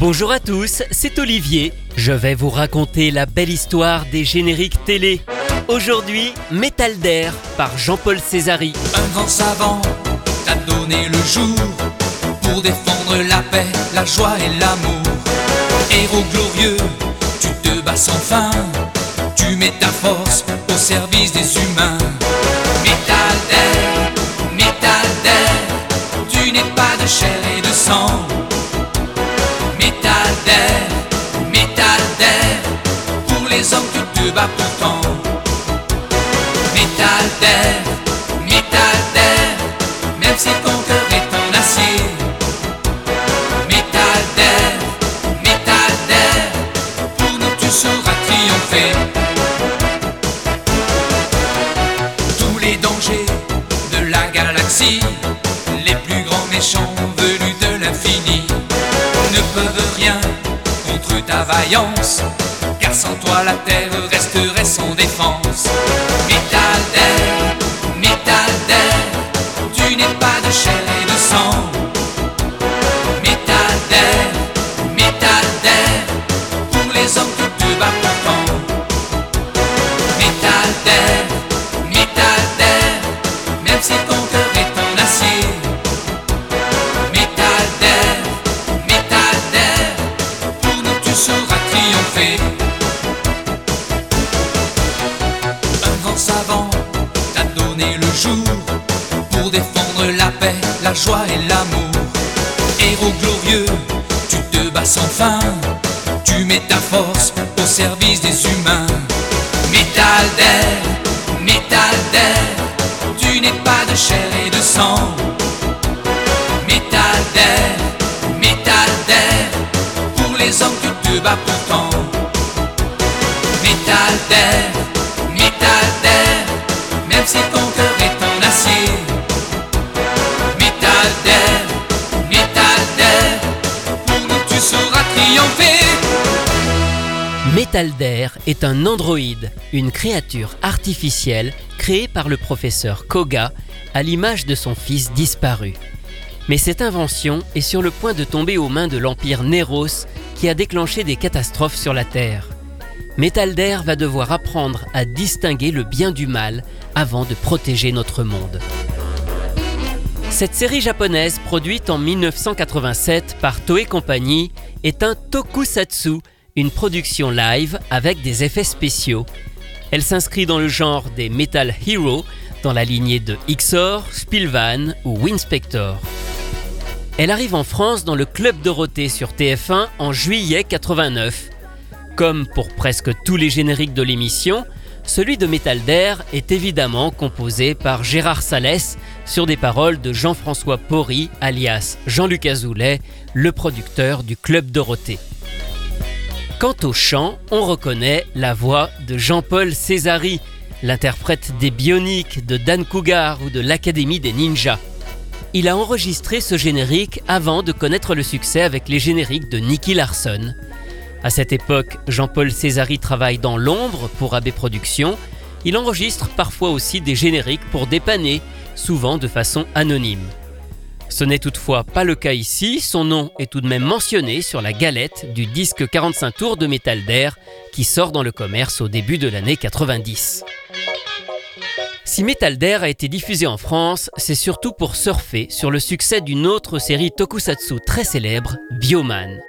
Bonjour à tous, c'est Olivier. Je vais vous raconter la belle histoire des génériques télé. Aujourd'hui, Métal d'air par Jean-Paul Césari. Un grand savant t'a donné le jour pour défendre la paix, la joie et l'amour. Héros glorieux, tu te bats sans fin, tu mets ta force au service des humains. Métal d'air, métal d'air, tu n'es pas de chair et de sang. D'air, métal d'air, pour les hommes tu te bats pourtant. Métal d'air, toi la terre resterait sans défense. La joie et l'amour. Héros glorieux, tu te bats sans fin, tu mets ta force au service des humains. Métal d'air, métal d'air, tu n'es pas de chair et de sang. Métal d'air, métal d'air, pour les hommes tu te bats pourtant. Métal d'air, Métal d'air est un androïde, une créature artificielle créée par le professeur Koga à l'image de son fils disparu. Mais cette invention est sur le point de tomber aux mains de l'Empire Néros qui a déclenché des catastrophes sur la Terre. Métal d'air va devoir apprendre à distinguer le bien du mal avant de protéger notre monde. Cette série japonaise produite en 1987 par Toei Company est un tokusatsu, une production live avec des effets spéciaux. Elle s'inscrit dans le genre des Metal Hero, dans la lignée de Xor, Spilvan ou Winspector. Elle arrive en France dans le Club Dorothée sur TF1 en juillet 89. Comme pour presque tous les génériques de l'émission, celui de Metal d'air est évidemment composé par Gérard Salès sur des paroles de Jean-François Porry, alias Jean-Luc Azoulay, le producteur du Club Dorothée. Quant au chant, on reconnaît la voix de Jean-Paul Césari, l'interprète des Bioniques, de Dan Cougar ou de l'Académie des Ninjas. Il a enregistré ce générique avant de connaître le succès avec les génériques de Nicky Larson. À cette époque, Jean-Paul Césari travaille dans l'ombre pour AB Productions. Il enregistre parfois aussi des génériques pour dépanner, souvent de façon anonyme. Ce n'est toutefois pas le cas ici, son nom est tout de même mentionné sur la galette du disque 45 tours de métal d'air qui sort dans le commerce au début de l'année 90. Si Metal d'air a été diffusé en France, c'est surtout pour surfer sur le succès d'une autre série tokusatsu très célèbre, Bioman.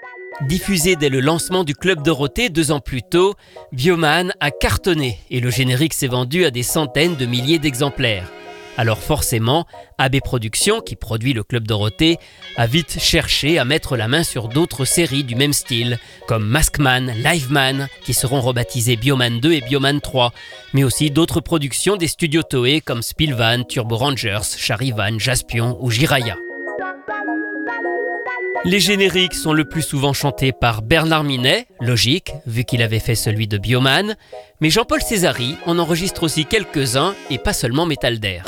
Diffusé dès le lancement du Club Dorothée deux ans plus tôt, Bioman a cartonné et le générique s'est vendu à des centaines de milliers d'exemplaires. Alors forcément, AB Productions, qui produit le Club Dorothée, a vite cherché à mettre la main sur d'autres séries du même style, comme Maskman, Liveman, qui seront rebaptisés Bioman 2 et Bioman 3, mais aussi d'autres productions des studios Toei comme Spilvan, Turbo Rangers, Charivan, Jaspion ou Jiraya. Les génériques sont le plus souvent chantés par Bernard Minet, logique, vu qu'il avait fait celui de Bioman, mais Jean-Paul Césari en enregistre aussi quelques-uns et pas seulement Metal d'air.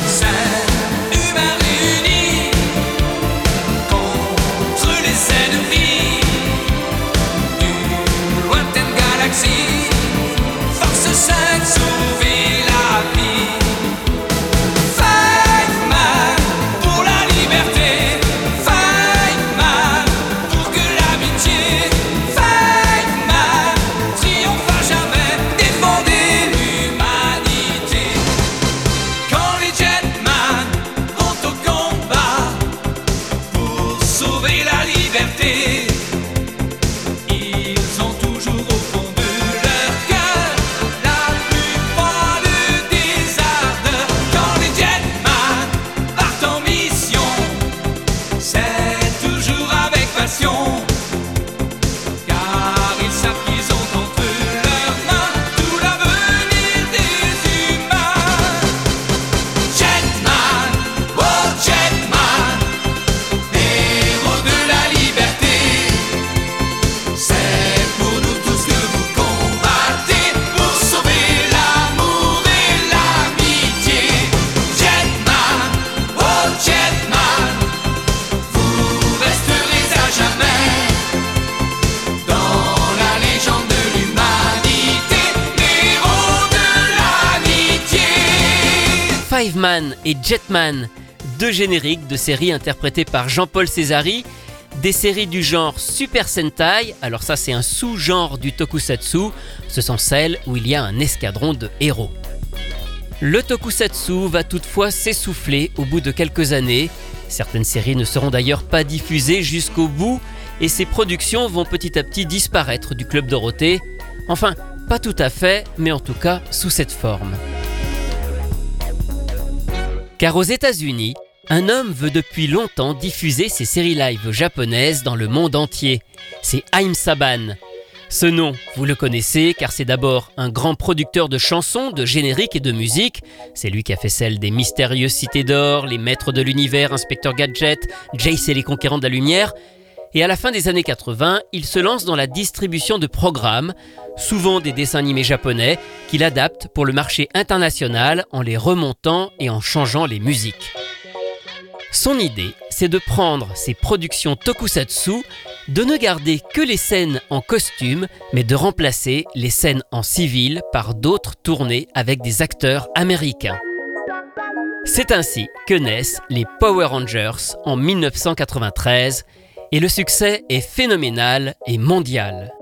Five Man et Jetman, deux génériques de séries interprétées par Jean-Paul Césari, des séries du genre Super Sentai, alors ça c'est un sous-genre du tokusatsu, ce sont celles où il y a un escadron de héros. Le tokusatsu va toutefois s'essouffler au bout de quelques années, certaines séries ne seront d'ailleurs pas diffusées jusqu'au bout, et ces productions vont petit à petit disparaître du Club Dorothée, enfin pas tout à fait, mais en tout cas sous cette forme. Car aux États-Unis, un homme veut depuis longtemps diffuser ses séries live japonaises dans le monde entier. C'est Haim Saban. Ce nom, vous le connaissez car c'est d'abord un grand producteur de chansons, de génériques et de musique. C'est lui qui a fait celle des mystérieuses cités d'or, les maîtres de l'univers, Inspecteur Gadget, Jace et les conquérants de la lumière. Et à la fin des années 80, il se lance dans la distribution de programmes, souvent des dessins animés japonais, qu'il adapte pour le marché international en les remontant et en changeant les musiques. Son idée, c'est de prendre ses productions tokusatsu, de ne garder que les scènes en costume, mais de remplacer les scènes en civil par d'autres tournées avec des acteurs américains. C'est ainsi que naissent les Power Rangers en 1993 et le succès est phénoménal et mondial.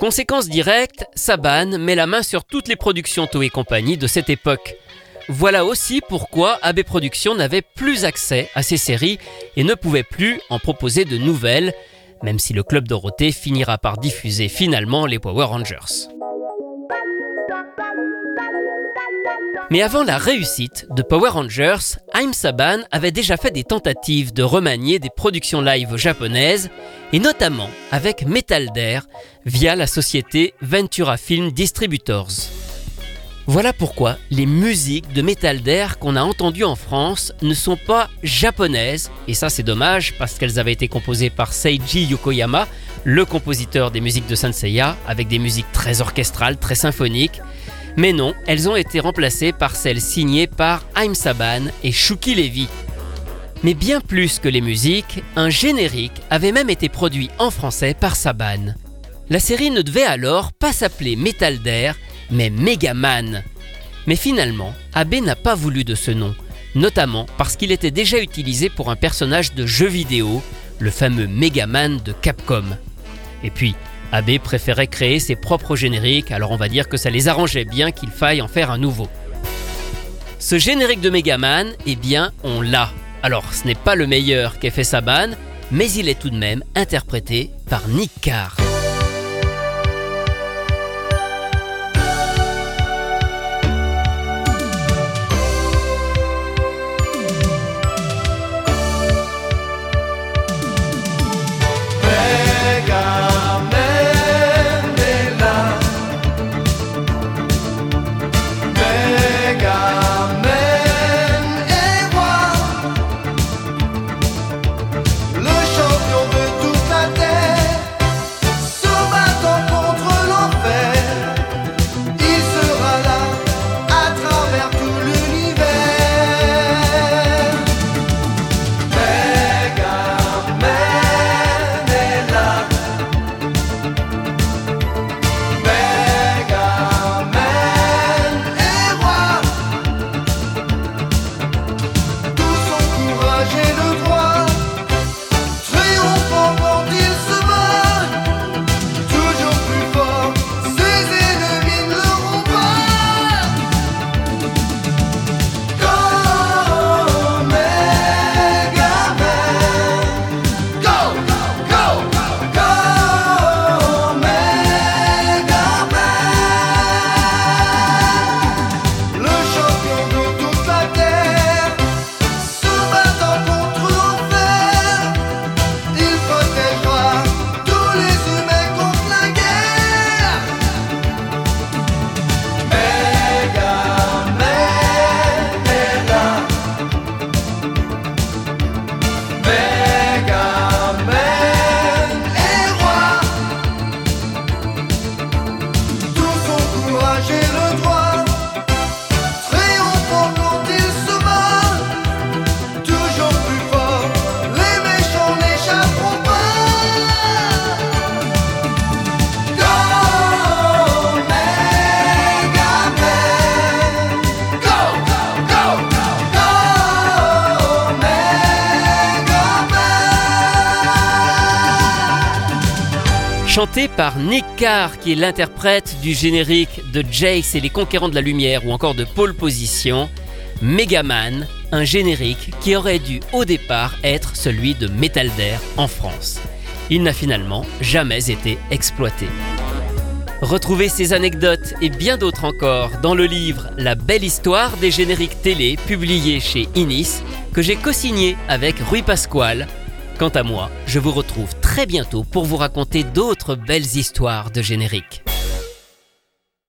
Conséquence directe, Saban met la main sur toutes les productions Toei Company de cette époque. Voilà aussi pourquoi AB Productions n'avait plus accès à ces séries et ne pouvait plus en proposer de nouvelles, même si le Club Dorothée finira par diffuser finalement les Power Rangers. Mais avant la réussite de Power Rangers, Haim Saban avait déjà fait des tentatives de remanier des productions live japonaises, et notamment avec Metal Dare via la société Ventura Film Distributors. Voilà pourquoi les musiques de Metal Dare qu'on a entendues en France ne sont pas japonaises, et ça c'est dommage parce qu'elles avaient été composées par Seiji Yokoyama, le compositeur des musiques de Senseiya, avec des musiques très orchestrales, très symphoniques. Mais non, elles ont été remplacées par celles signées par Haim Saban et Shuki Levy. Mais bien plus que les musiques, un générique avait même été produit en français par Saban. La série ne devait alors pas s'appeler Metal Dare, mais Megaman. Mais finalement, Abe n'a pas voulu de ce nom, notamment parce qu'il était déjà utilisé pour un personnage de jeu vidéo, le fameux Megaman de Capcom. Et puis, Abe préférait créer ses propres génériques, alors on va dire que ça les arrangeait bien qu'il faille en faire un nouveau. Ce générique de Megaman, eh bien, on l'a. Alors, ce n'est pas le meilleur qu'ait fait Saban, mais il est tout de même interprété par Nick Carr. Chanté par Nick Carr, qui est l'interprète du générique de Jace et les Conquérants de la Lumière ou encore de Pole Position, Megaman, un générique qui aurait dû au départ être celui de Metal Dare en France. Il n'a finalement jamais été exploité. Retrouvez ces anecdotes et bien d'autres encore dans le livre La belle histoire des génériques télé publié chez Inis que j'ai co-signé avec Rui Pasquale. Quant à moi, je vous retrouve très bientôt pour vous raconter d'autres belles histoires de génériques.